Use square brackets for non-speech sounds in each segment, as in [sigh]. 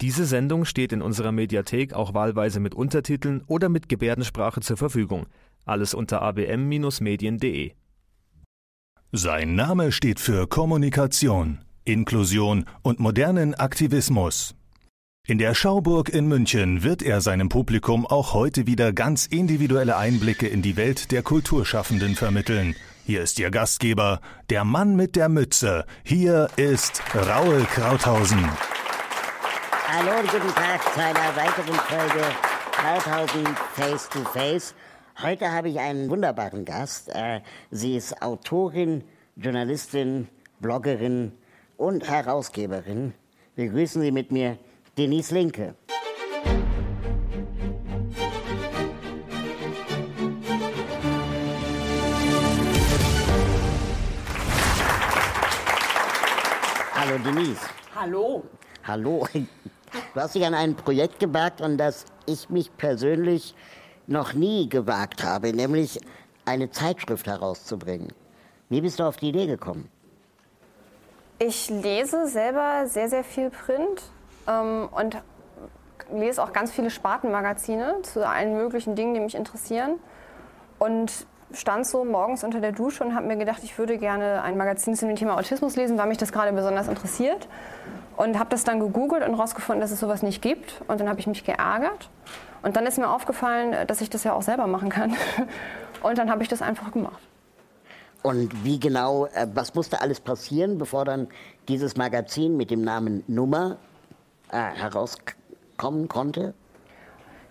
Diese Sendung steht in unserer Mediathek auch wahlweise mit Untertiteln oder mit Gebärdensprache zur Verfügung. Alles unter abm-medien.de. Sein Name steht für Kommunikation, Inklusion und modernen Aktivismus. In der Schauburg in München wird er seinem Publikum auch heute wieder ganz individuelle Einblicke in die Welt der Kulturschaffenden vermitteln. Hier ist Ihr Gastgeber, der Mann mit der Mütze. Hier ist Raul Krauthausen. Hallo und guten Tag zu einer weiteren Folge Krauthausen Face to Face. Heute habe ich einen wunderbaren Gast. Äh, sie ist Autorin, Journalistin, Bloggerin und Herausgeberin. Begrüßen Sie mit mir Denise Linke. Hallo Denise. Hallo. Hallo. Du hast dich an ein Projekt gewagt, an das ich mich persönlich noch nie gewagt habe, nämlich eine Zeitschrift herauszubringen. Wie bist du auf die Idee gekommen? Ich lese selber sehr, sehr viel Print ähm, und lese auch ganz viele Spartenmagazine zu allen möglichen Dingen, die mich interessieren. Und stand so morgens unter der Dusche und habe mir gedacht, ich würde gerne ein Magazin zu dem Thema Autismus lesen, weil mich das gerade besonders interessiert. Und habe das dann gegoogelt und herausgefunden, dass es sowas nicht gibt. Und dann habe ich mich geärgert. Und dann ist mir aufgefallen, dass ich das ja auch selber machen kann. [laughs] Und dann habe ich das einfach gemacht. Und wie genau, äh, was musste alles passieren, bevor dann dieses Magazin mit dem Namen Nummer äh, herauskommen konnte?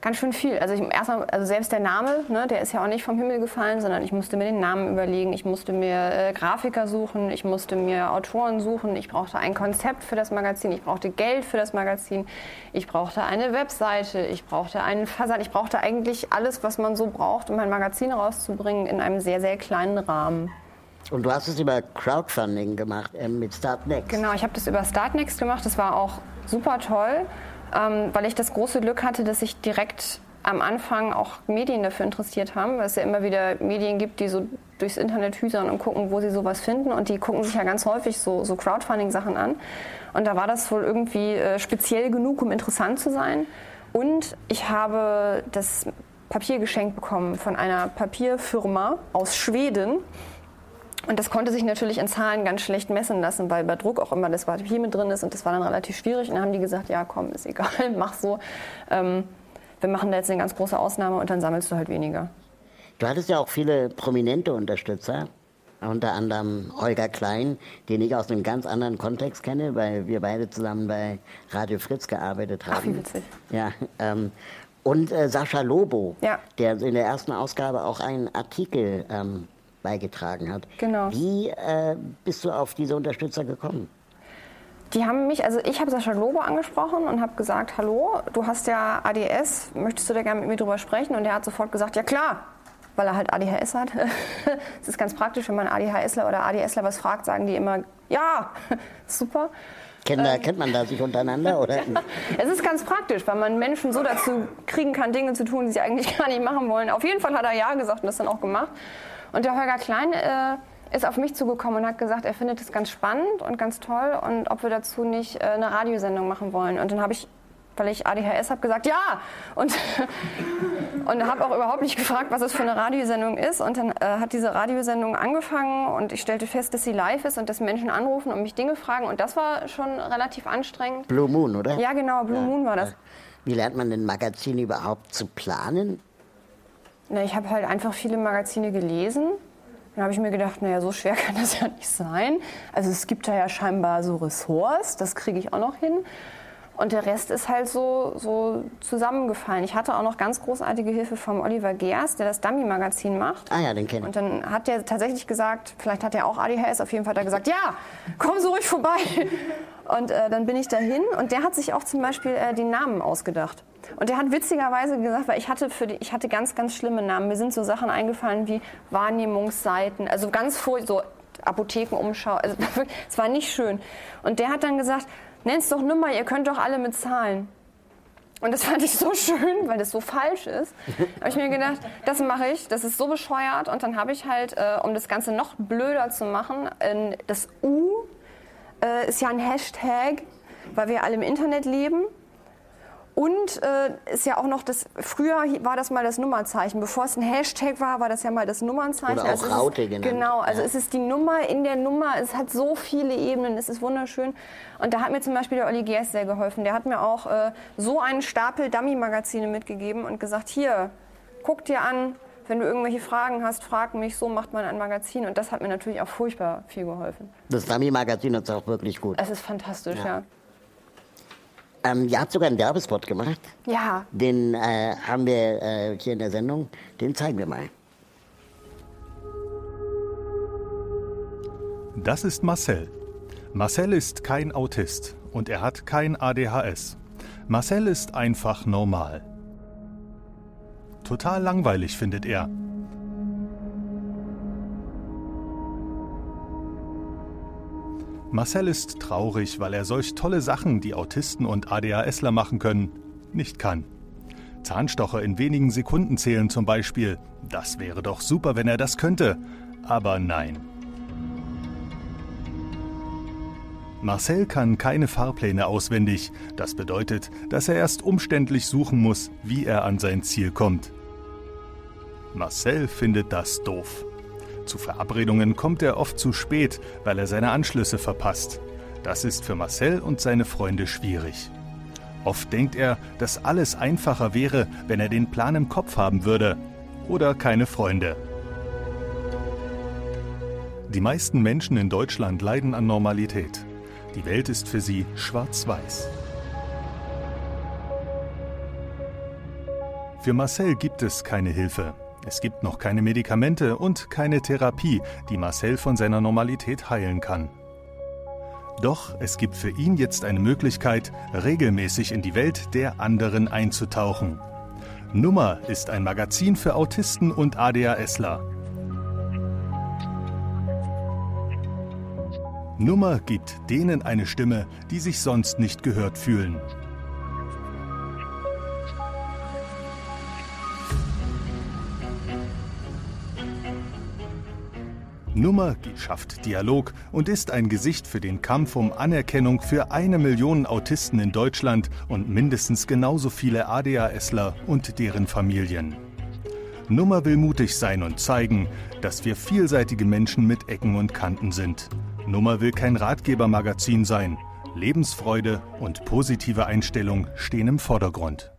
Ganz schön viel. Also, ich, erstmal, also selbst der Name, ne, der ist ja auch nicht vom Himmel gefallen, sondern ich musste mir den Namen überlegen, ich musste mir äh, Grafiker suchen, ich musste mir Autoren suchen, ich brauchte ein Konzept für das Magazin, ich brauchte Geld für das Magazin, ich brauchte eine Webseite, ich brauchte einen Versand, ich brauchte eigentlich alles, was man so braucht, um ein Magazin rauszubringen in einem sehr, sehr kleinen Rahmen. Und du hast es über Crowdfunding gemacht äh, mit Startnext. Genau, ich habe das über Startnext gemacht, das war auch super toll ähm, weil ich das große Glück hatte, dass sich direkt am Anfang auch Medien dafür interessiert haben, weil es ja immer wieder Medien gibt, die so durchs Internet hüsern und gucken, wo sie sowas finden. Und die gucken sich ja ganz häufig so, so Crowdfunding-Sachen an. Und da war das wohl irgendwie äh, speziell genug, um interessant zu sein. Und ich habe das Papier geschenkt bekommen von einer Papierfirma aus Schweden. Und das konnte sich natürlich in Zahlen ganz schlecht messen lassen, weil bei Druck auch immer das Papier mit drin ist und das war dann relativ schwierig. Und dann haben die gesagt, ja komm, ist egal, [laughs] mach so. Ähm, wir machen da jetzt eine ganz große Ausnahme und dann sammelst du halt weniger. Du hattest ja auch viele prominente Unterstützer, unter anderem Holger Klein, den ich aus einem ganz anderen Kontext kenne, weil wir beide zusammen bei Radio Fritz gearbeitet haben. Ach, wie witzig. Ja, ähm, und äh, Sascha Lobo, ja. der in der ersten Ausgabe auch einen Artikel ähm, beigetragen hat. Genau. Wie äh, bist du auf diese Unterstützer gekommen? Die haben mich, also ich habe Sascha Lobo angesprochen und habe gesagt, hallo, du hast ja ADS, möchtest du da gerne mit mir drüber sprechen? Und er hat sofort gesagt, ja klar, weil er halt ADHS hat. [laughs] Es ist ganz praktisch, wenn man ADHSler oder ADSler was fragt, sagen die immer, ja, [laughs] super. Kennt, da, ähm, kennt man da sich untereinander? Oder? [laughs] es ist ganz praktisch, weil man Menschen so dazu kriegen kann, Dinge zu tun, die sie eigentlich gar nicht machen wollen. Auf jeden Fall hat er Ja gesagt und das dann auch gemacht. Und der Holger Klein äh, ist auf mich zugekommen und hat gesagt, er findet es ganz spannend und ganz toll und ob wir dazu nicht äh, eine Radiosendung machen wollen. Und dann habe ich weil ich ADHS habe, gesagt, ja. Und, [laughs] und habe auch überhaupt nicht gefragt, was es für eine Radiosendung ist. Und dann äh, hat diese Radiosendung angefangen und ich stellte fest, dass sie live ist und dass Menschen anrufen und mich Dinge fragen. Und das war schon relativ anstrengend. Blue Moon, oder? Ja, genau, Blue ja. Moon war das. Wie lernt man denn Magazin überhaupt zu planen? Na, ich habe halt einfach viele Magazine gelesen. Dann habe ich mir gedacht, naja, so schwer [laughs] kann das ja nicht sein. Also es gibt da ja scheinbar so Ressorts, das kriege ich auch noch hin. Und der Rest ist halt so, so zusammengefallen. Ich hatte auch noch ganz großartige Hilfe vom Oliver Geers, der das Dummy-Magazin macht. Ah ja, den kenne ich. Und dann hat der tatsächlich gesagt, vielleicht hat er auch ADHS, auf jeden Fall hat er gesagt, ja, komm so ruhig vorbei. [laughs] Und äh, dann bin ich dahin und der hat sich auch zum Beispiel äh, den Namen ausgedacht. Und der hat witzigerweise gesagt, weil ich hatte, für die, ich hatte ganz, ganz schlimme Namen. Mir sind so Sachen eingefallen wie Wahrnehmungsseiten, also ganz vor, so Apothekenumschau. Also [laughs] es war nicht schön. Und der hat dann gesagt, nenn's doch Nummer, ihr könnt doch alle mit Zahlen. Und das [laughs] fand ich so schön, weil das so falsch ist. habe ich mir gedacht, das mache ich, das ist so bescheuert. Und dann habe ich halt, äh, um das Ganze noch blöder zu machen, äh, das U äh, ist ja ein Hashtag, weil wir alle im Internet leben. Und äh, ist ja auch noch das, früher war das mal das Nummerzeichen. Bevor es ein Hashtag war, war das ja mal das Nummernzeichen. Oder auch also Raute ist, genannt. Genau, also Ja. es ist die Nummer in der Nummer. Es hat so viele Ebenen, es ist wunderschön. Und da hat mir zum Beispiel der Olli Gers sehr geholfen. Der hat mir auch äh, so einen Stapel Dummy-Magazine mitgegeben und gesagt, hier, guck dir an, wenn du irgendwelche Fragen hast, frag mich, so macht man ein Magazin. Und das hat mir natürlich auch furchtbar viel geholfen. Das Dummy-Magazin ist auch wirklich gut. Es ist fantastisch, Ja. ja. Ähm, ihr habt sogar einen Werbespot gemacht. Ja, Den äh, haben wir äh, hier in der Sendung. Den zeigen wir mal. Das ist Marcel. Marcel ist kein Autist und er hat kein ADHS. Marcel ist einfach normal. Total langweilig findet er. Marcel ist traurig, weil er solch tolle Sachen, die Autisten und ADHSler machen können, nicht kann. Zahnstocher in wenigen Sekunden zählen zum Beispiel. Das wäre doch super, wenn er das könnte. Aber nein. Marcel kann keine Fahrpläne auswendig. Das bedeutet, dass er erst umständlich suchen muss, wie er an sein Ziel kommt. Marcel findet das doof. Zu Verabredungen kommt er oft zu spät, weil er seine Anschlüsse verpasst. Das ist für Marcel und seine Freunde schwierig. Oft denkt er, dass alles einfacher wäre, wenn er den Plan im Kopf haben würde. Oder keine Freunde. Die meisten Menschen in Deutschland leiden an Normalität. Die Welt ist für sie schwarz-weiß. Für Marcel gibt es keine Hilfe. Es gibt noch keine Medikamente und keine Therapie, die Marcel von seiner Normalität heilen kann. Doch es gibt für ihn jetzt eine Möglichkeit, regelmäßig in die Welt der anderen einzutauchen. Nummer ist ein Magazin für Autisten und ADHSler. Nummer gibt denen eine Stimme, die sich sonst nicht gehört fühlen. Nummer schafft Dialog und ist ein Gesicht für den Kampf um Anerkennung für eine Million Autisten in Deutschland und mindestens genauso viele ADHSler und deren Familien. Nummer will mutig sein und zeigen, dass wir vielseitige Menschen mit Ecken und Kanten sind. Nummer will kein Ratgebermagazin sein. Lebensfreude und positive Einstellung stehen im Vordergrund.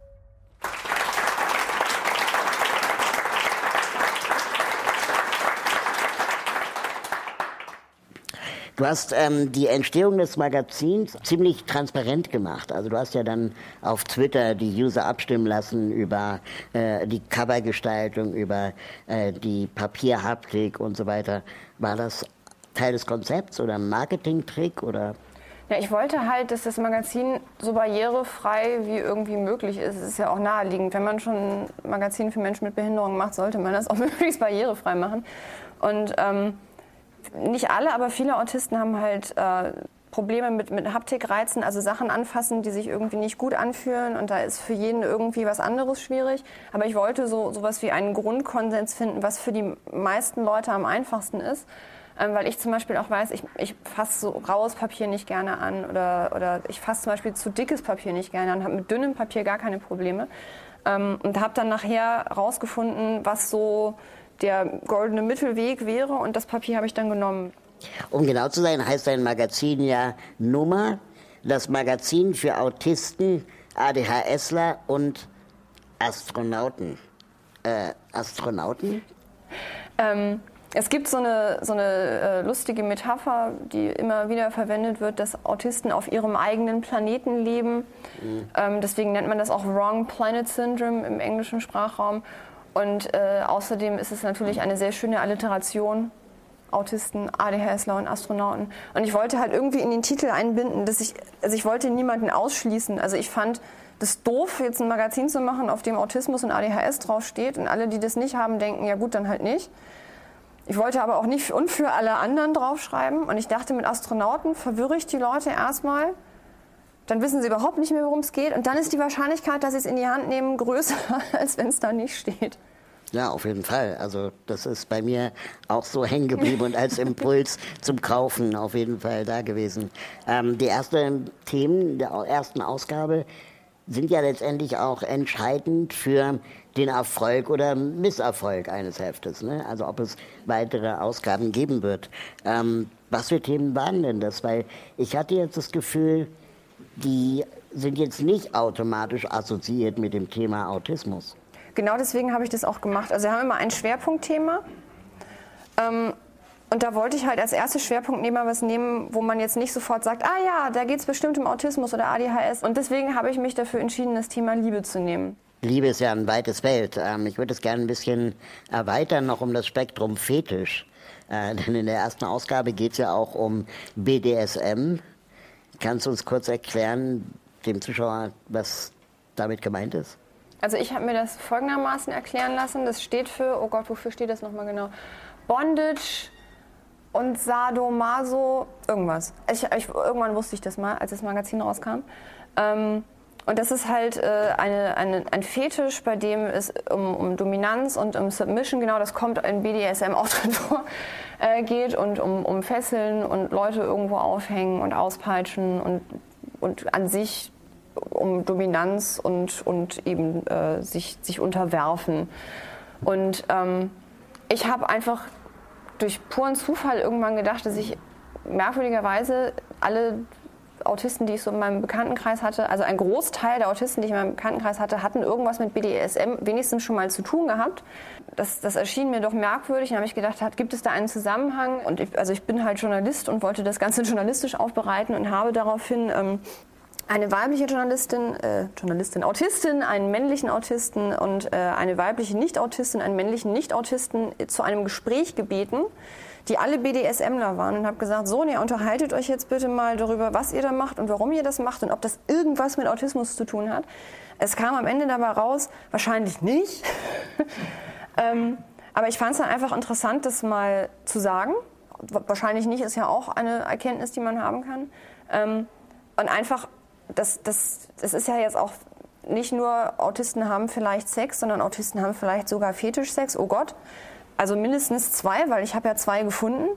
Du hast ähm, die Entstehung des Magazins ziemlich transparent gemacht. Also du hast ja dann auf Twitter die User abstimmen lassen über äh, die Covergestaltung, über äh, die Papierhaptik und so weiter. War das Teil des Konzepts oder Marketingtrick oder? Ja, ich wollte halt, dass das Magazin so barrierefrei wie irgendwie möglich ist. Es ist ja auch naheliegend. Wenn man schon ein Magazin für Menschen mit Behinderung macht, sollte man das auch [laughs] möglichst barrierefrei machen. Und ähm, nicht alle, aber viele Autisten haben halt äh, Probleme mit, mit Haptikreizen, also Sachen anfassen, die sich irgendwie nicht gut anfühlen. Und da ist für jeden irgendwie was anderes schwierig. Aber ich wollte so sowas wie einen Grundkonsens finden, was für die meisten Leute am einfachsten ist. Ähm, weil ich zum Beispiel auch weiß, ich, ich fasse so raues Papier nicht gerne an oder, oder ich fasse zum Beispiel zu dickes Papier nicht gerne an, habe mit dünnem Papier gar keine Probleme. Ähm, und habe dann nachher rausgefunden, was so der goldene Mittelweg wäre und das Papier habe ich dann genommen. Um genau zu sein, heißt dein Magazin ja Nummer, das Magazin für Autisten, ADHSler und Astronauten. Äh, Astronauten? Ähm, es gibt so eine, so eine äh, lustige Metapher, die immer wieder verwendet wird, dass Autisten auf ihrem eigenen Planeten leben. Ähm, deswegen nennt man das auch Wrong Planet Syndrome im englischen Sprachraum. Und äh, außerdem ist es natürlich eine sehr schöne Alliteration. Autisten, ADHSler und Astronauten. Und ich wollte halt irgendwie in den Titel einbinden, dass ich, also ich wollte niemanden ausschließen. Also ich fand das doof, jetzt ein Magazin zu machen, auf dem Autismus und ADHS draufsteht. Und alle, die das nicht haben, denken, ja gut, dann halt nicht. Ich wollte aber auch nicht und für alle anderen draufschreiben. Und ich dachte, mit Astronauten verwirre ich die Leute erstmal. Dann wissen sie überhaupt nicht mehr, worum es geht. Und dann ist die Wahrscheinlichkeit, dass sie es in die Hand nehmen, größer, [laughs] als wenn es da nicht steht. Ja, auf jeden Fall. Also das ist bei mir auch so hängen geblieben und als Impuls [laughs] zum Kaufen auf jeden Fall da gewesen. Ähm, die ersten Themen der ersten Ausgabe sind ja letztendlich auch entscheidend für den Erfolg oder Misserfolg eines Heftes. Ne? Also ob es weitere Ausgaben geben wird. Ähm, was für Themen waren denn das? Weil ich hatte jetzt das Gefühl, die sind jetzt nicht automatisch assoziiert mit dem Thema Autismus. Genau deswegen habe ich das auch gemacht. Also wir haben immer ein Schwerpunktthema. Ähm, und da wollte ich halt als erstes Schwerpunktthema was nehmen, wo man jetzt nicht sofort sagt, ah ja, da geht es bestimmt um Autismus oder ADHS. Und deswegen habe ich mich dafür entschieden, das Thema Liebe zu nehmen. Liebe ist ja ein weites Feld. Ähm, ich würde es gerne ein bisschen erweitern, noch um das Spektrum Fetisch. Äh, [laughs] denn in der ersten Ausgabe geht es ja auch um BDSM. Kannst du uns kurz erklären, dem Zuschauer, was damit gemeint ist? Also ich habe mir das folgendermaßen erklären lassen. Das steht für, oh Gott, wofür steht das nochmal genau? Bondage und Sadomaso, irgendwas. Ich, ich, irgendwann wusste ich das mal, als das Magazin rauskam. Ähm, und das ist halt äh, eine, eine, ein Fetisch, bei dem es um, um, Dominanz und um Submission, genau das kommt in BDSM auch [laughs] drin vor, äh, geht und um, um Fesseln und Leute irgendwo aufhängen und auspeitschen und, und an sich um Dominanz und, und eben äh, sich, sich unterwerfen. Und ähm, ich habe einfach durch puren Zufall irgendwann gedacht, dass ich merkwürdigerweise alle Autisten, die ich so in meinem Bekanntenkreis hatte, also ein Großteil der Autisten, die ich in meinem Bekanntenkreis hatte, hatten irgendwas mit BDSM wenigstens schon mal zu tun gehabt. Das, das erschien mir doch merkwürdig. Dann habe ich gedacht, gibt es da einen Zusammenhang? Und ich, also ich bin halt Journalist und wollte das Ganze [laughs] journalistisch aufbereiten und habe daraufhin ähm, eine weibliche Journalistin, äh, Journalistin, Autistin, einen männlichen Autisten und äh, eine weibliche Nicht-Autistin, einen männlichen Nicht-Autisten zu einem Gespräch gebeten die alle BDSMler waren und habe gesagt, so, ihr unterhaltet euch jetzt bitte mal darüber, was ihr da macht und warum ihr das macht und ob das irgendwas mit Autismus zu tun hat. Es kam am Ende dabei raus, wahrscheinlich nicht. [laughs] ähm, aber ich fand es dann einfach interessant, das mal zu sagen. Wahrscheinlich nicht, ist ja auch eine Erkenntnis, die man haben kann. Ähm, und einfach, das, das, das ist ja jetzt auch nicht nur Autisten haben vielleicht Sex, sondern Autisten haben vielleicht sogar Fetischsex. Oh Gott. Also mindestens zwei, weil ich habe ja zwei gefunden.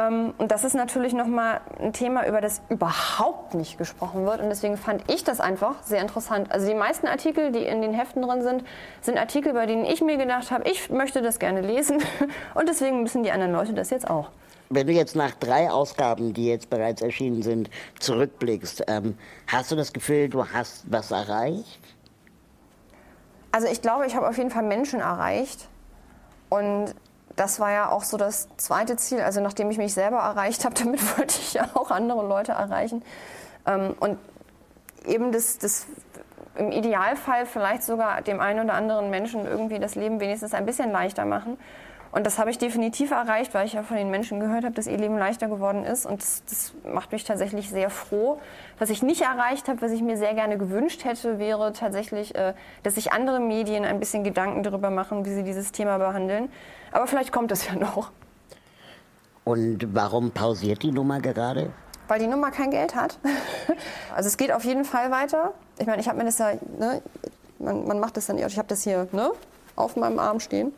Ähm, und das ist natürlich nochmal ein Thema, über das überhaupt nicht gesprochen wird. Und deswegen fand ich das einfach sehr interessant. Also die meisten Artikel, die in den Heften drin sind, sind Artikel, bei denen ich mir gedacht habe, ich möchte das gerne lesen. [laughs] Und deswegen müssen die anderen Leute das jetzt auch. Wenn du jetzt nach drei Ausgaben, die jetzt bereits erschienen sind, zurückblickst, ähm, hast du das Gefühl, du hast was erreicht? Also ich glaube, ich habe auf jeden Fall Menschen erreicht. Und das war ja auch so das zweite Ziel. Also nachdem ich mich selber erreicht habe, [laughs] damit wollte ich ja auch andere Leute erreichen. Ähm, und eben das, das im Idealfall vielleicht sogar dem einen oder anderen Menschen irgendwie das Leben wenigstens ein bisschen leichter machen. Und das habe ich definitiv erreicht, weil ich ja von den Menschen gehört habe, dass ihr Leben leichter geworden ist. Und das, das, macht mich tatsächlich sehr froh. Was ich nicht erreicht habe, was ich mir sehr gerne gewünscht hätte, wäre tatsächlich, äh, dass sich andere Medien ein bisschen Gedanken darüber machen, wie sie dieses Thema behandeln. Aber vielleicht kommt es ja noch. Und warum pausiert die Nummer gerade? Weil die Nummer kein Geld hat. [laughs] also es geht auf jeden Fall weiter. Ich meine, ich habe mir das ja, ne, man, man macht das dann, ich habe das hier, ne, auf meinem Arm stehen.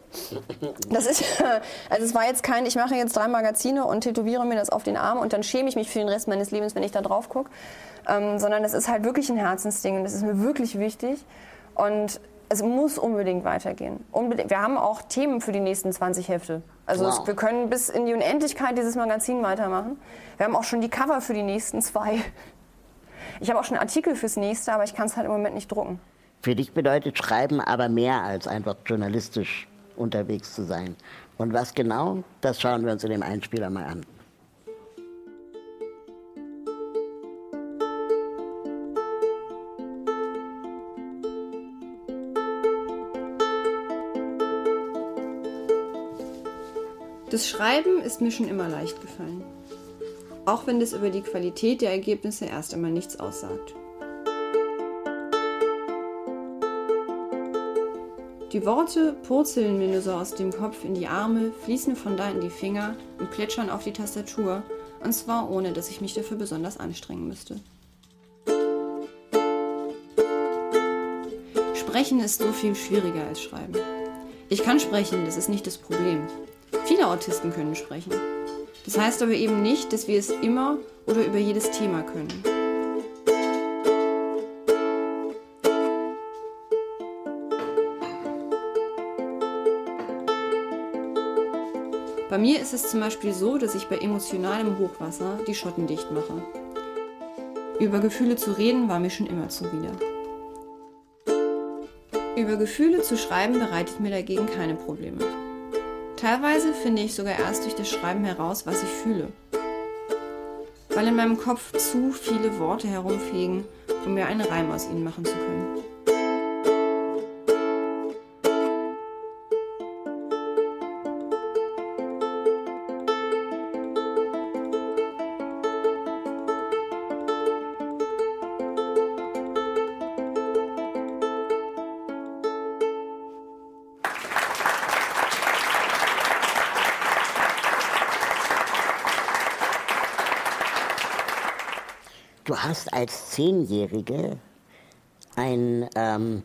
Das ist, [laughs] also es war jetzt kein, ich mache jetzt drei Magazine und tätowiere mir das auf den Arm und dann schäme ich mich für den Rest meines Lebens, wenn ich da drauf gucke. Ähm, sondern es ist halt wirklich ein Herzensding und das ist mir wirklich wichtig. Und es muss unbedingt weitergehen. Unbedingt. Wir haben auch Themen für die nächsten 20 Hefte. Also wow. es, wir können bis in die Unendlichkeit dieses Magazin weitermachen. Wir haben auch schon die Cover für die nächsten zwei. Ich habe auch schon Artikel fürs nächste, aber ich kann es halt im Moment nicht drucken. Für dich bedeutet Schreiben aber mehr als einfach journalistisch unterwegs zu sein. Und was genau, das schauen wir uns in dem Einspieler mal an. Das Schreiben ist mir schon immer leicht gefallen. Auch wenn das über die Qualität der Ergebnisse erst einmal nichts aussagt. Die Worte purzeln mir nur so aus dem Kopf in die Arme, fließen von da in die Finger und plätschern auf die Tastatur, und zwar ohne, dass ich mich dafür besonders anstrengen müsste. Sprechen ist so viel schwieriger als Schreiben. Ich kann sprechen, das ist nicht das Problem. Viele Autisten können sprechen. Das heißt aber eben nicht, dass wir es immer oder über jedes Thema können. Bei mir ist es zum Beispiel so, dass ich bei emotionalem Hochwasser die Schotten dicht mache. Über Gefühle zu reden war mir schon immer zuwider. Über Gefühle zu schreiben bereitet mir dagegen keine Probleme. Teilweise finde ich sogar erst durch das Schreiben heraus, was ich fühle. Weil in meinem Kopf zu viele Worte herumfegen, um mir einen Reim aus ihnen machen zu können. Du hast als Zehnjährige ein, ähm,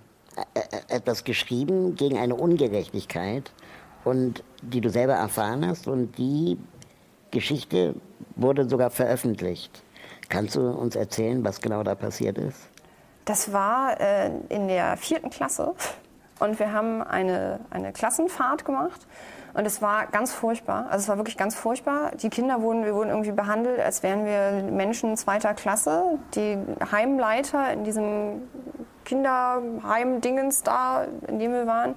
etwas geschrieben gegen eine Ungerechtigkeit und die du selber erfahren hast und die Geschichte wurde sogar veröffentlicht. Kannst du uns erzählen, was genau da passiert ist? Das war äh, in der vierten Klasse und wir haben eine, eine Klassenfahrt gemacht und es war ganz furchtbar. Also es war wirklich ganz furchtbar. Die Kinder wurden, wir wurden irgendwie behandelt, als wären wir Menschen zweiter Klasse. Die Heimleiter in diesem Kinderheim-Dingens da, in dem wir waren,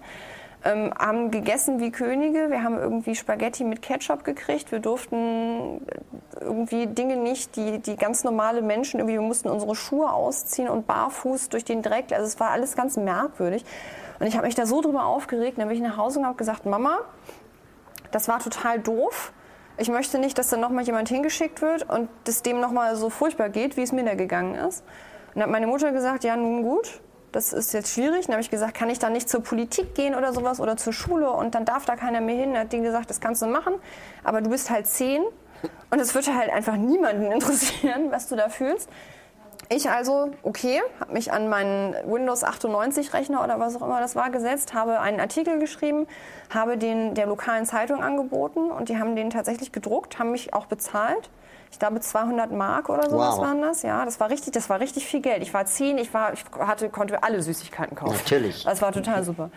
ähm, haben gegessen wie Könige. Wir haben irgendwie Spaghetti mit Ketchup gekriegt. Wir durften irgendwie Dinge nicht, die, die ganz normale Menschen, irgendwie, wir mussten unsere Schuhe ausziehen und barfuß durch den Dreck. Also es war alles ganz merkwürdig. Und ich habe mich da so drüber aufgeregt. Dann bin ich nach Hause und habe gesagt, Mama, das war total doof. Ich möchte nicht, dass dann nochmal jemand hingeschickt wird und es dem nochmal so furchtbar geht, wie es mir da gegangen ist. Und dann hat meine Mutter gesagt, ja, nun gut, das ist jetzt schwierig. Dann habe ich gesagt, kann ich da nicht zur Politik gehen oder sowas oder zur Schule und dann darf da keiner mehr hin. Dann hat die gesagt, das kannst du machen, aber du bist halt zehn und es wird halt einfach niemanden [laughs] interessieren, was du da fühlst. Ich also, okay, habe mich an meinen Windows 98 Rechner oder was auch immer das war gesetzt, habe einen Artikel geschrieben, habe den der lokalen Zeitung angeboten und die haben den tatsächlich gedruckt, haben mich auch bezahlt. Ich glaube 200 Mark oder sowas wow. waren das. Ja, das war richtig, das war richtig viel Geld. Ich war zehn, ich war, ich hatte, konnte alle Süßigkeiten kaufen. Natürlich. Das war total super.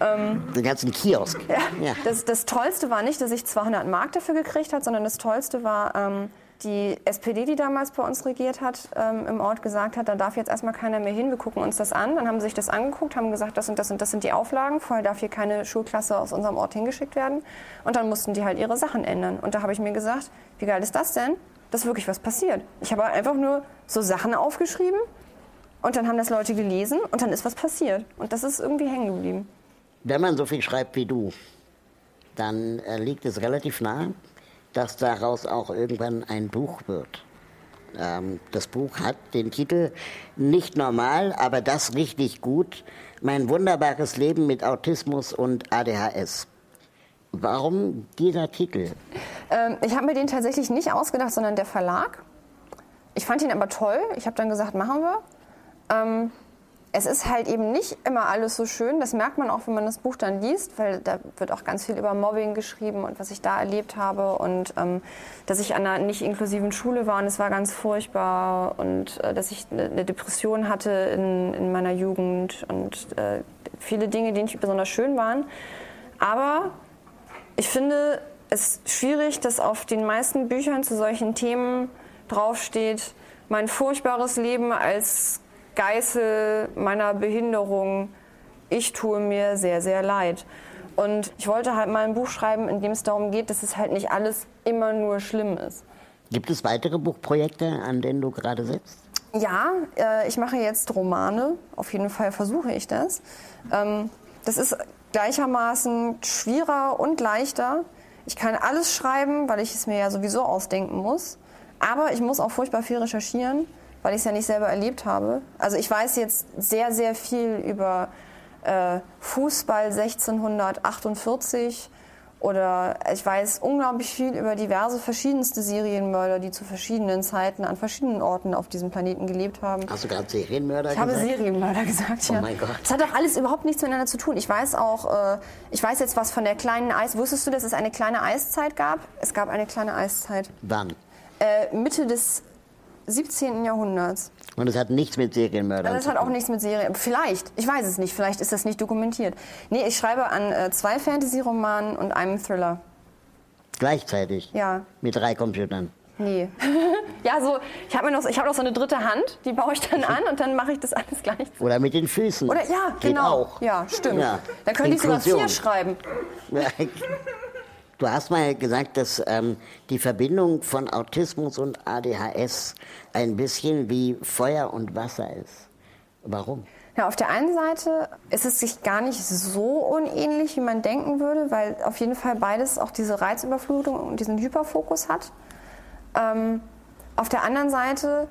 Ähm, Den ganzen Kiosk. Ja, ja. Das, das Tollste war nicht, dass ich 200 Mark dafür gekriegt habe, sondern das Tollste war, ähm, die SPD, die damals bei uns regiert hat, ähm, im Ort gesagt hat, da darf jetzt erstmal keiner mehr hin, wir gucken uns das an. Dann haben sie sich das angeguckt, haben gesagt, das und das und das sind die Auflagen, vorher darf hier keine Schulklasse aus unserem Ort hingeschickt werden. Und dann mussten die halt ihre Sachen ändern. Und da habe ich mir gesagt, wie geil ist das denn? Dass wirklich was passiert. Ich habe einfach nur so Sachen aufgeschrieben und dann haben das Leute gelesen und dann ist was passiert. Und das ist irgendwie hängen geblieben. Wenn man so viel schreibt wie du, dann äh, liegt es relativ nah, dass daraus auch irgendwann ein Buch wird. Ähm, das Buch hat den Titel Nicht normal, aber das richtig gut. Mein wunderbares Leben mit Autismus und ADHS. Warum dieser Titel? Ähm, ich habe mir den tatsächlich nicht ausgedacht, sondern der Verlag. Ich fand ihn aber toll. Ich habe dann gesagt, machen wir. Ähm, es ist halt eben nicht immer alles so schön. Das merkt man auch, wenn man das Buch dann liest, weil da wird auch ganz viel über Mobbing geschrieben und was ich da erlebt habe und ähm, dass ich an einer nicht inklusiven Schule war und es war ganz furchtbar und äh, dass ich eine Depression hatte in, in meiner Jugend und äh, viele Dinge, die nicht besonders schön waren. Aber ich finde es schwierig, dass auf den meisten Büchern zu solchen Themen draufsteht, mein furchtbares Leben als Geißel meiner Behinderung, ich tue mir sehr, sehr leid. Und ich wollte halt mal ein Buch schreiben, in dem es darum geht, dass es halt nicht alles immer nur schlimm ist. Gibt es weitere Buchprojekte, an denen du gerade sitzt? Ja, äh, ich mache jetzt Romane. Auf jeden Fall versuche ich das. Ähm, das ist gleichermaßen schwieriger und leichter. Ich kann alles schreiben, weil ich es mir ja sowieso ausdenken muss. Aber ich muss auch furchtbar viel recherchieren weil ich es ja nicht selber erlebt habe. Also ich weiß jetzt sehr, sehr viel über äh, Fußball 1648 oder ich weiß unglaublich viel über diverse verschiedenste Serienmörder, die zu verschiedenen Zeiten an verschiedenen Orten auf diesem Planeten gelebt haben. Hast du gerade Serienmörder ich gesagt? Ich habe Serienmörder gesagt, oh ja. Oh mein Gott. Das hat doch alles überhaupt nichts miteinander zu tun. Ich weiß auch, äh, ich weiß jetzt was von der kleinen Eis. Wusstest du, dass es eine kleine Eiszeit gab? Es gab eine kleine Eiszeit. Wann? Äh, Mitte des 17. Jahrhunderts. Und es hat nichts mit Serienmördern also zu tun? Das hat auch nichts mit Serien... Vielleicht, ich weiß es nicht, vielleicht ist das nicht dokumentiert. Nee, ich schreibe an äh, zwei Fantasy-Romanen und einem Thriller. Gleichzeitig? Ja. Mit drei Computern? Nee. [laughs] ja, so, ich habe noch, hab noch so eine dritte Hand, die baue ich dann an und dann mache ich das alles gleich. Oder mit den Füßen. Oder ja, Geht genau. auch. Ja, stimmt. Ja. Dann könnte ich sogar vier schreiben. [laughs] Du hast mal gesagt, dass ähm, die Verbindung von Autismus und ADHS ein bisschen wie Feuer und Wasser ist. Warum? Ja, auf der einen Seite ist es sich gar nicht so unähnlich, wie man denken würde, weil auf jeden Fall beides auch diese Reizüberflutung und diesen Hyperfokus hat. Ähm, auf der anderen Seite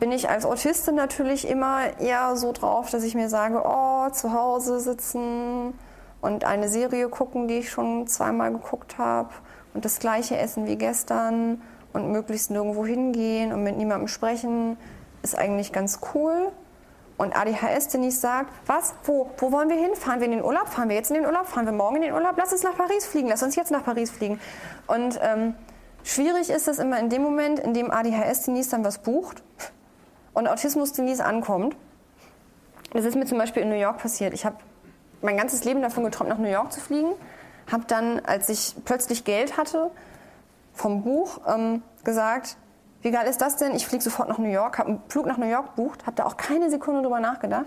bin ich als Autistin natürlich immer eher so drauf, dass ich mir sage, oh, zu Hause sitzen und eine Serie gucken, die ich schon zweimal geguckt habe und das gleiche essen wie gestern und möglichst nirgendwo hingehen und mit niemandem sprechen, ist eigentlich ganz cool. Und ADHS Denise sagt, was, wo, wo wollen wir hin? Fahren wir in den Urlaub? Fahren wir jetzt in den Urlaub? Fahren wir morgen in den Urlaub? Lass uns nach Paris fliegen, lass uns jetzt nach Paris fliegen. Und ähm, schwierig ist es immer in dem Moment, in dem ADHS Denise dann was bucht und Autismus Denise ankommt. Das ist mir zum Beispiel in New York passiert. Ich habe mein ganzes Leben davon geträumt, nach New York zu fliegen. Habe dann, als ich plötzlich Geld hatte vom Buch, ähm, gesagt, wie geil ist das denn? Ich fliege sofort nach New York, habe einen Flug nach New York gebucht, habe da auch keine Sekunde drüber nachgedacht.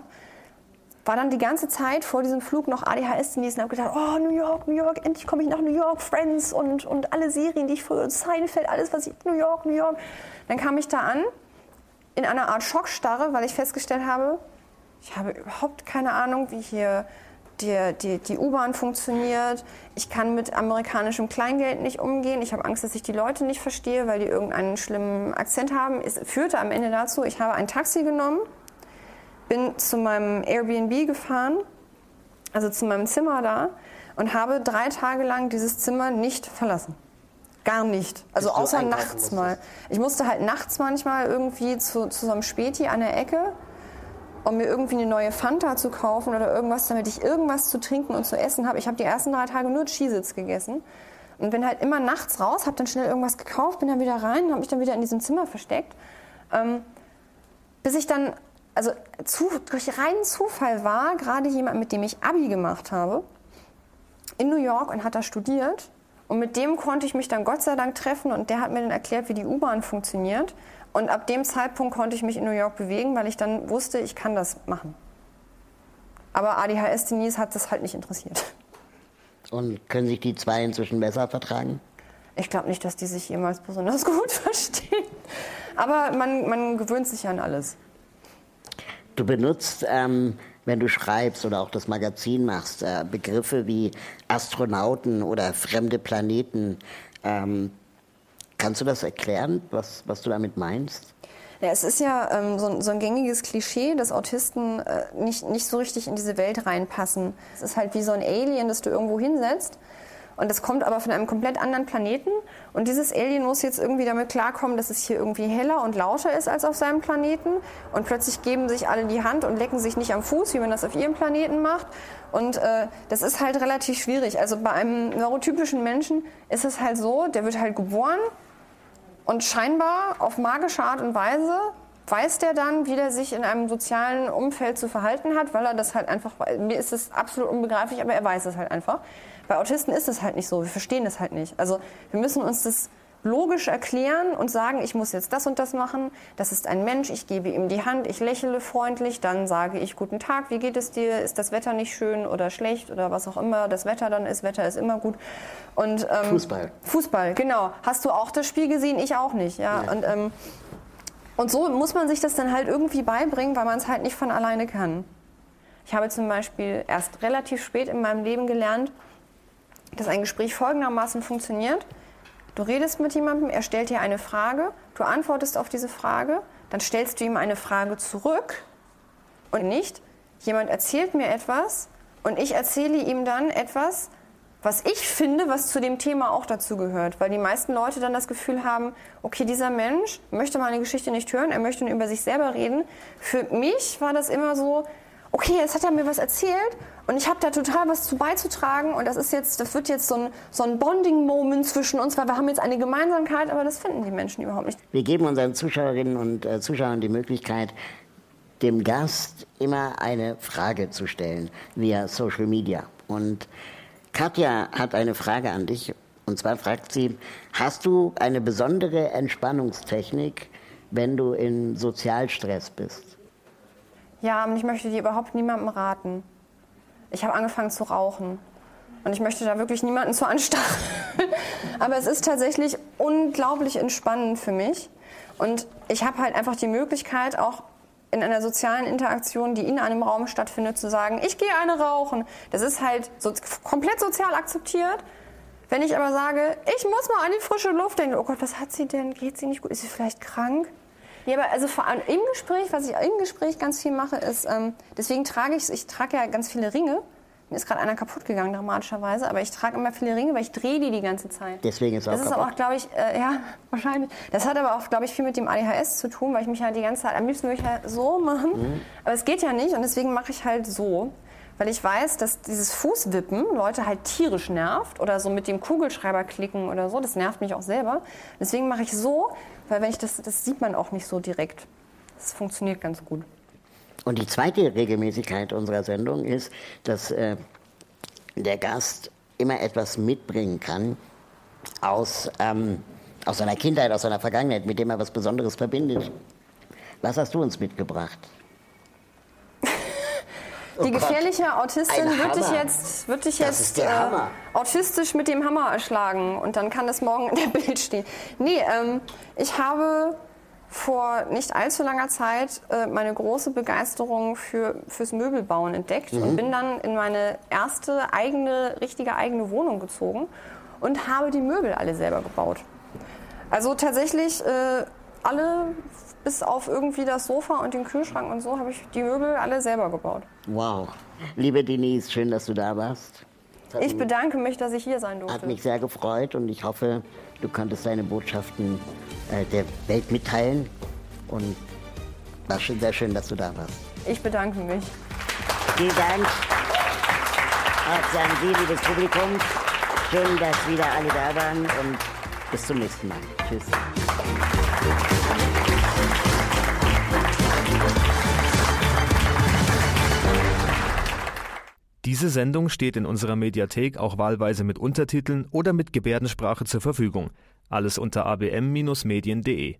War dann die ganze Zeit vor diesem Flug noch ADHS genießen und habe gedacht, oh, New York, New York, endlich komme ich nach New York, Friends und, und alle Serien, die ich früher, Seinfeld, alles, was ich, New York, New York. Dann kam ich da an, in einer Art Schockstarre, weil ich festgestellt habe, ich habe überhaupt keine Ahnung, wie hier die, die, die U-Bahn funktioniert. Ich kann mit amerikanischem Kleingeld nicht umgehen. Ich habe Angst, dass ich die Leute nicht verstehe, weil die irgendeinen schlimmen Akzent haben. Es führte am Ende dazu, ich habe ein Taxi genommen, bin zu meinem Airbnb gefahren, also zu meinem Zimmer da, und habe drei Tage lang dieses Zimmer nicht verlassen. Gar nicht. Also außer nachts mal. Ich musste halt nachts manchmal irgendwie zu, zu so einem Späti an der Ecke um mir irgendwie eine neue Fanta zu kaufen oder irgendwas, damit ich irgendwas zu trinken und zu essen habe. Ich habe die ersten drei Tage nur Cheez-Its gegessen und bin halt immer nachts raus, habe dann schnell irgendwas gekauft, bin dann wieder rein, habe mich dann wieder in diesem Zimmer versteckt, ähm, bis ich dann, also zu, durch reinen Zufall war, gerade jemand, mit dem ich Abi gemacht habe, in New York und hat da studiert. Und mit dem konnte ich mich dann Gott sei Dank treffen und der hat mir dann erklärt, wie die U-Bahn funktioniert. Und ab dem Zeitpunkt konnte ich mich in New York bewegen, weil ich dann wusste, ich kann das machen. Aber ADHS Denise hat das halt nicht interessiert. Und können sich die zwei inzwischen besser vertragen? Ich glaube nicht, dass die sich jemals besonders [laughs] gut verstehen. Aber man, man gewöhnt sich an alles. Du benutzt, ähm, wenn du schreibst oder auch das Magazin machst, äh, Begriffe wie Astronauten oder fremde Planeten. Ähm, kannst du das erklären, was, was du damit meinst? Ja, es ist ja ähm, so, so ein gängiges Klischee, dass Autisten äh, nicht, nicht so richtig in diese Welt reinpassen. Es ist halt wie so ein Alien, das du irgendwo hinsetzt. Und das kommt aber von einem komplett anderen Planeten. Und dieses Alien muss jetzt irgendwie damit klarkommen, dass es hier irgendwie heller und lauter ist als auf seinem Planeten. Und plötzlich geben sich alle die Hand und lecken sich nicht am Fuß, wie man das auf ihrem Planeten macht. Und äh, das ist halt relativ schwierig. Also bei einem neurotypischen Menschen ist es halt so, der wird halt geboren und scheinbar auf magische Art und Weise weiß der dann, wie der sich in einem sozialen Umfeld zu verhalten hat, weil er das halt einfach, mir ist es absolut unbegreiflich, aber er weiß es halt einfach. Bei Autisten ist es halt nicht so, wir verstehen es halt nicht. Also wir müssen uns das logisch erklären und sagen, ich muss jetzt das und das machen, das ist ein Mensch, ich gebe ihm die Hand, ich lächle freundlich, dann sage ich guten Tag, wie geht es dir, ist das Wetter nicht schön oder schlecht oder was auch immer das Wetter dann ist, Wetter ist immer gut. Und, ähm, Fußball. Fußball, genau. Hast du auch das Spiel gesehen? Ich auch nicht. Ja. Und, ähm, und so muss man sich das dann halt irgendwie beibringen, weil man es halt nicht von alleine kann. Ich habe zum Beispiel erst relativ spät in meinem Leben gelernt, dass ein Gespräch folgendermaßen funktioniert. Du redest mit jemandem, er stellt dir eine Frage, du antwortest auf diese Frage, dann stellst du ihm eine Frage zurück und nicht, jemand erzählt mir etwas und ich erzähle ihm dann etwas, was ich finde, was zu dem Thema auch dazu gehört. Weil die meisten Leute dann das Gefühl haben, okay, dieser Mensch möchte meine Geschichte nicht hören, er möchte nur über sich selber reden. Für mich war das immer so, okay, jetzt hat er mir was erzählt und ich habe da total was zu beizutragen und das ist jetzt, das wird jetzt so ein, so ein Bonding-Moment zwischen uns, weil wir haben jetzt eine Gemeinsamkeit, aber das finden die Menschen überhaupt nicht. Wir geben unseren Zuschauerinnen und äh, Zuschauern die Möglichkeit, dem Gast immer eine Frage zu stellen via Social Media. Und Katja hat eine Frage an dich Und zwar fragt sie, hast du eine besondere Entspannungstechnik, wenn du in Sozialstress bist? Ja, und ich möchte die überhaupt niemandem raten. Ich habe angefangen zu rauchen. Und ich möchte da wirklich niemanden zu anstacheln. [laughs] Aber es ist tatsächlich unglaublich entspannend für mich. Und ich habe halt einfach die Möglichkeit, auch in einer sozialen Interaktion, die in einem Raum stattfindet, zu sagen, ich gehe eine rauchen. Das ist halt so komplett sozial akzeptiert. Wenn ich aber sage, ich muss mal an die frische Luft denken, oh Gott, was hat sie denn? Geht sie nicht gut? Ist sie vielleicht krank? Ja, aber also vor allem im Gespräch, was ich im Gespräch ganz viel mache, ist, ähm, deswegen trage ich, ich trage ja ganz viele Ringe. Mir ist gerade einer kaputt gegangen, dramatischerweise, aber ich trage immer viele Ringe, weil ich drehe die die ganze Zeit. Deswegen ist auch Das ist aber auch, glaube ich, äh, ja, [laughs] wahrscheinlich. Das hat aber auch, glaube ich, viel mit dem ADHS zu tun, weil ich mich halt die ganze Zeit, am liebsten würde ich halt so machen, Mhm. aber es geht ja nicht und deswegen mache ich halt so. Weil ich weiß, dass dieses Fußwippen Leute halt tierisch nervt oder so mit dem Kugelschreiber klicken oder so, das nervt mich auch selber. Deswegen mache ich so, weil wenn ich das, das sieht man auch nicht so direkt. Das funktioniert ganz gut. Und die zweite Regelmäßigkeit unserer Sendung ist, dass äh, der Gast immer etwas mitbringen kann aus, ähm, aus seiner Kindheit, aus seiner Vergangenheit, mit dem er was Besonderes verbindet. Was hast du uns mitgebracht? Die Gott. gefährliche Autistin Ein wird dich jetzt, wird dich jetzt Hammer. autistisch mit dem Hammer erschlagen und dann kann das morgen in der [laughs] Bild stehen. Nee, ähm, ich habe vor nicht allzu langer Zeit äh, meine große Begeisterung für, fürs Möbelbauen entdeckt Mhm. und bin dann in meine erste eigene, richtige eigene Wohnung gezogen und habe die Möbel alle selber gebaut. Also tatsächlich äh, alle, bis auf irgendwie das Sofa und den Kühlschrank und so, habe ich die Möbel alle selber gebaut. Wow. Liebe Denise, schön, dass du da warst. Hat Ich bedanke mich, dass ich hier sein Hat durfte. mich sehr gefreut und ich hoffe, du konntest deine Botschaften äh, der Welt mitteilen. Und war schon sehr schön, dass du da warst. Ich bedanke mich. Vielen Dank auch an Sie, liebes Publikum. Schön, dass wieder alle da waren und bis zum nächsten Mal. Tschüss. Diese Sendung steht in unserer Mediathek auch wahlweise mit Untertiteln oder mit Gebärdensprache zur Verfügung. Alles unter abm-medien.de.